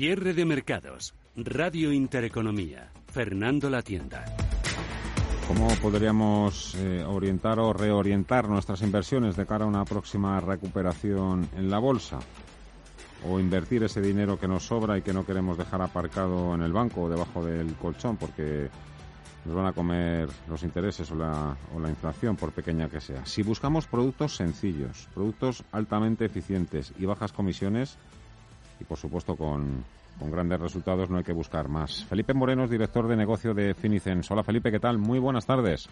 Cierre de mercados. Radio Intereconomía. Fernando La Tienda. ¿Cómo podríamos eh, orientar o reorientar nuestras inversiones de cara a una próxima recuperación en la bolsa? O invertir ese dinero que nos sobra y que no queremos dejar aparcado en el banco o debajo del colchón porque nos van a comer los intereses o la, o la inflación, por pequeña que sea. Si buscamos productos sencillos, productos altamente eficientes y bajas comisiones, y por supuesto con, con grandes resultados no hay que buscar más. Felipe Moreno es director de negocio de Finicens. Hola Felipe, ¿qué tal? Muy buenas tardes.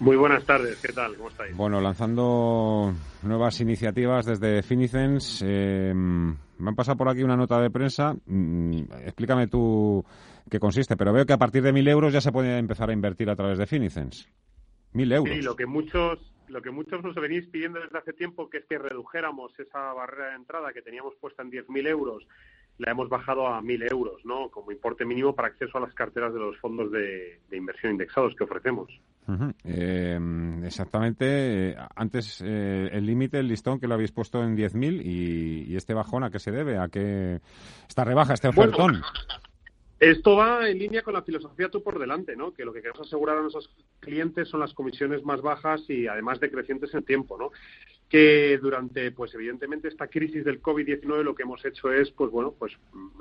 Muy buenas tardes, ¿qué tal? ¿Cómo estáis? Bueno, lanzando nuevas iniciativas desde Finicens. Eh, me han pasado por aquí una nota de prensa. Mm, explícame tú qué consiste, pero veo que a partir de mil euros ya se puede empezar a invertir a través de Finicens. Mil euros. Sí, lo que muchos lo que muchos nos venís pidiendo desde hace tiempo, que es que redujéramos esa barrera de entrada que teníamos puesta en 10.000 euros, la hemos bajado a 1.000 euros, ¿no? Como importe mínimo para acceso a las carteras de los fondos de, inversión indexados que ofrecemos. Eh, exactamente. Antes eh, el límite, el listón que lo habéis puesto en 10.000 y, y este bajón, ¿a qué se debe? ¿A qué esta rebaja, este ofertón? Esto va en línea con la filosofía tú por delante, ¿no? Que lo que queremos asegurar a nuestros clientes son las comisiones más bajas y además decrecientes en tiempo, ¿no? Que durante, pues evidentemente, esta crisis del COVID-19 lo que hemos hecho es, pues bueno, pues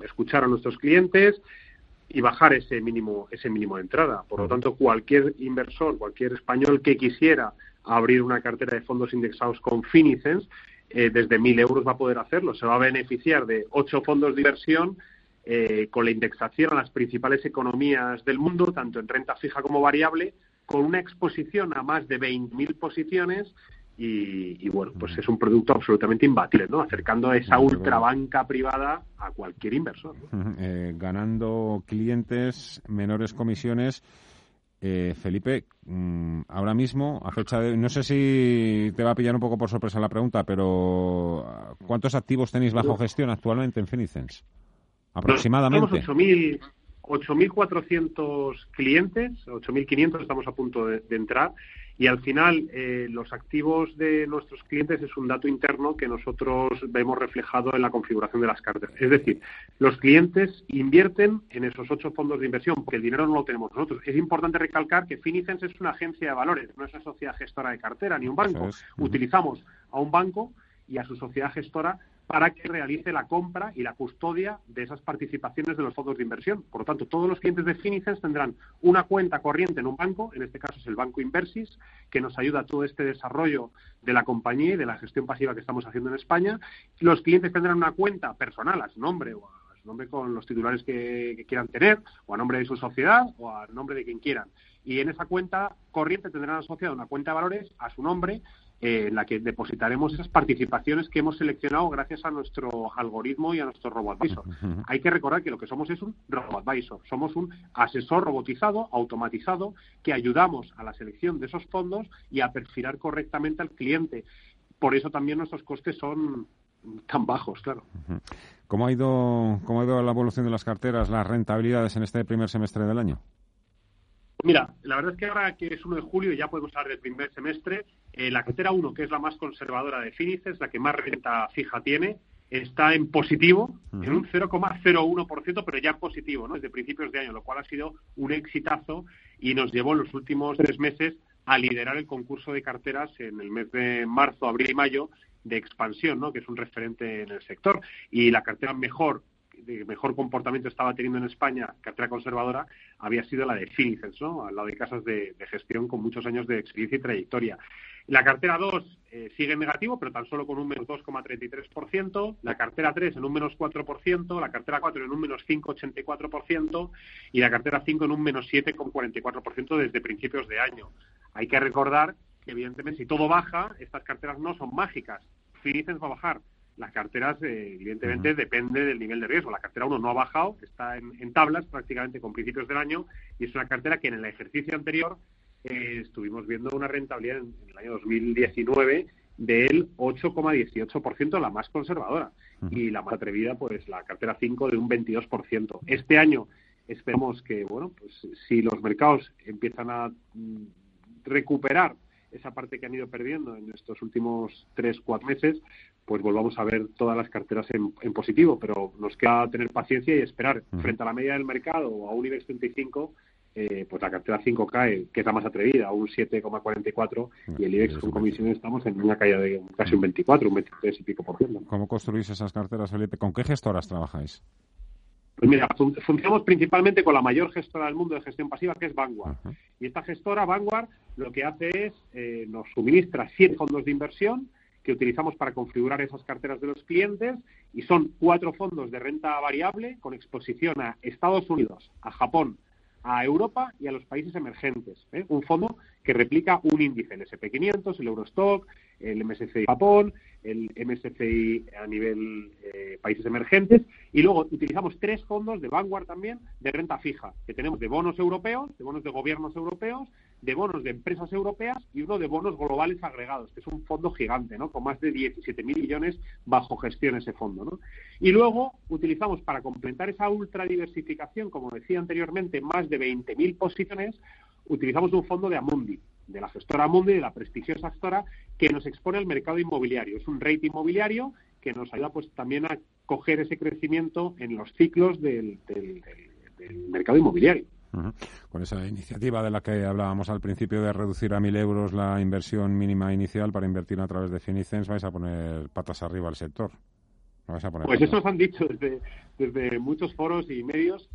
escuchar a nuestros clientes y bajar ese mínimo, ese mínimo de entrada. Por lo tanto, cualquier inversor, cualquier español que quisiera abrir una cartera de fondos indexados con Finicens, eh, desde mil euros va a poder hacerlo. Se va a beneficiar de ocho fondos de inversión eh, con la indexación a las principales economías del mundo, tanto en renta fija como variable, con una exposición a más de 20.000 posiciones y, bueno, pues es un producto absolutamente imbatible, ¿no? Acercando a esa ultrabanca privada a cualquier inversor. Eh, ganando clientes, menores comisiones. Eh, Felipe, mm, ahora mismo, a fecha de. No sé si te va a pillar un poco por sorpresa la pregunta, pero ¿cuántos activos tenéis bajo gestión actualmente en Finicens? Aproximadamente. Tenemos 8.400 clientes, 8.500 estamos a punto de, entrar y al final eh, los activos de nuestros clientes es un dato interno que nosotros vemos reflejado en la configuración de las carteras. Es decir, los clientes invierten en esos ocho fondos de inversión porque el dinero no lo tenemos nosotros. Es importante recalcar que Finicens es una agencia de valores, no es una sociedad gestora de cartera ni un banco. Utilizamos a un banco y a su sociedad gestora para que realice la compra y la custodia de esas participaciones de los fondos de inversión. Por lo tanto, todos los clientes de Finicens tendrán una cuenta corriente en un banco, en este caso es el Banco Inversis, que nos ayuda a todo este desarrollo de la compañía y de la gestión pasiva que estamos haciendo en España. Los clientes tendrán una cuenta personal a su nombre o a su nombre con los titulares que, quieran tener, o a nombre de su sociedad, o a nombre de quien quieran. Y en esa cuenta corriente tendrán asociada una cuenta de valores a su nombre eh, en la que depositaremos esas participaciones que hemos seleccionado gracias a nuestro algoritmo y a nuestro RoboAdvisor. Hay que recordar que lo que somos es un RoboAdvisor, somos un asesor robotizado, automatizado, que ayudamos a la selección de esos fondos y a perfilar correctamente al cliente. Por eso también nuestros costes son tan bajos, claro. ¿Cómo ha ido, cómo ha ido la evolución de las carteras, las rentabilidades en este primer semestre del año? Mira, la verdad es que ahora que es 1 de julio ya podemos hablar del primer semestre. Eh, la cartera 1, que es la más conservadora de Finices, la que más renta fija tiene, está en positivo, en un 0,01%, pero ya en positivo, ¿no? Desde principios de año, lo cual ha sido un exitazo y nos llevó en los últimos tres meses a liderar el concurso de carteras en el mes de marzo, abril y mayo de expansión, ¿no? Que es un referente en el sector. Y la cartera mejor de mejor comportamiento estaba teniendo en España, cartera conservadora, había sido la de Finicens, ¿no? Al lado de casas de, gestión con muchos años de experiencia y trayectoria. La cartera 2 eh, sigue negativo, pero tan solo con un menos 2,33%. La cartera 3 en un menos 4%. La cartera 4 en un menos 5,84%. Y la cartera 5 en un menos 7,44% desde principios de año. Hay que recordar que, evidentemente, si todo baja, estas carteras no son mágicas. Finicens va a bajar las carteras, eh, evidentemente, depende del nivel de riesgo. La cartera 1 no ha bajado, está en, tablas prácticamente con principios del año y es una cartera que en el ejercicio anterior eh, estuvimos viendo una rentabilidad en, el año 2019 del 8,18%, la más conservadora, y la más atrevida, pues la cartera 5 de un 22%. Este año esperemos que, bueno, pues si los mercados empiezan a mm, recuperar esa parte que han ido perdiendo en estos últimos tres, cuatro meses, pues volvamos a ver todas las carteras en, positivo, pero nos queda tener paciencia y esperar. Frente a la media del mercado o a un IBEX 35, eh, pues la cartera 5 cae, que es la más atrevida, a un 7,44 y el IBEX con comisiones estamos en una caída de casi un 24, un 23 y pico por ciento. ¿Cómo construís esas carteras, Felipe? ¿Con qué gestoras trabajáis? Pues mira, funcionamos principalmente con la mayor gestora del mundo de gestión pasiva, que es Vanguard. Y esta gestora, Vanguard, lo que hace es, eh, nos suministra siete fondos de inversión que utilizamos para configurar esas carteras de los clientes y son cuatro fondos de renta variable con exposición a Estados Unidos, a Japón, a Europa y a los países emergentes. ¿eh? Un fondo que replica un índice, el SP500, el Eurostock, el MSCI Japón, el MSCI a nivel eh, países emergentes y luego utilizamos tres fondos de Vanguard también de renta fija, que tenemos de bonos europeos, de bonos de gobiernos europeos, de bonos de empresas europeas y uno de bonos globales agregados, que es un fondo gigante, ¿no? Con más de 17.000 millones bajo gestión ese fondo, ¿no? Y luego utilizamos para complementar esa ultra diversificación, como decía anteriormente, más de 20.000 posiciones, utilizamos un fondo de Amundi, de la gestora Amundi, de la prestigiosa gestora, que nos expone al mercado inmobiliario. Es un rate inmobiliario que nos ayuda pues también a coger ese crecimiento en los ciclos del, mercado inmobiliario. Con esa iniciativa de la que hablábamos al principio de reducir a mil euros la inversión mínima inicial para invertir a través de Finicens, vais a poner patas arriba al sector. pues eso nos han dicho desde, desde muchos foros y medios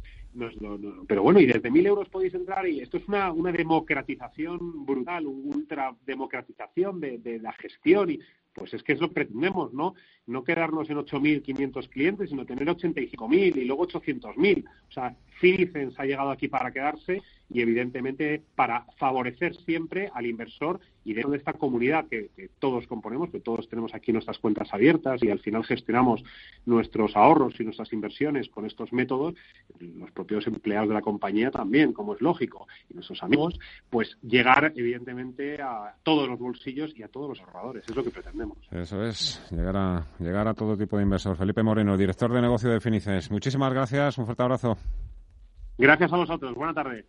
pero bueno, y desde mil euros podéis entrar y esto es una, una democratización brutal, una ultra democratización de, de la gestión y pues es que es lo que pretendemos, ¿no? No quedarnos en 8.500 clientes, sino tener 85.000 y luego 800.000. O sea, Finicens ha llegado aquí para quedarse y evidentemente para favorecer siempre al inversor y dentro de esta comunidad que, todos componemos, que todos tenemos aquí nuestras cuentas abiertas y al final gestionamos nuestros ahorros y nuestras inversiones con estos métodos, los propios empleados de la compañía también, como es lógico, y nuestros amigos, pues llegar evidentemente a todos los bolsillos y a todos los ahorradores. Es lo que pretendemos. Eso es, llegar a, llegar a todo tipo de inversor. Felipe Moreno, director de negocio de Finicens. Muchísimas gracias, un fuerte abrazo. Gracias a vosotros. Buena tarde.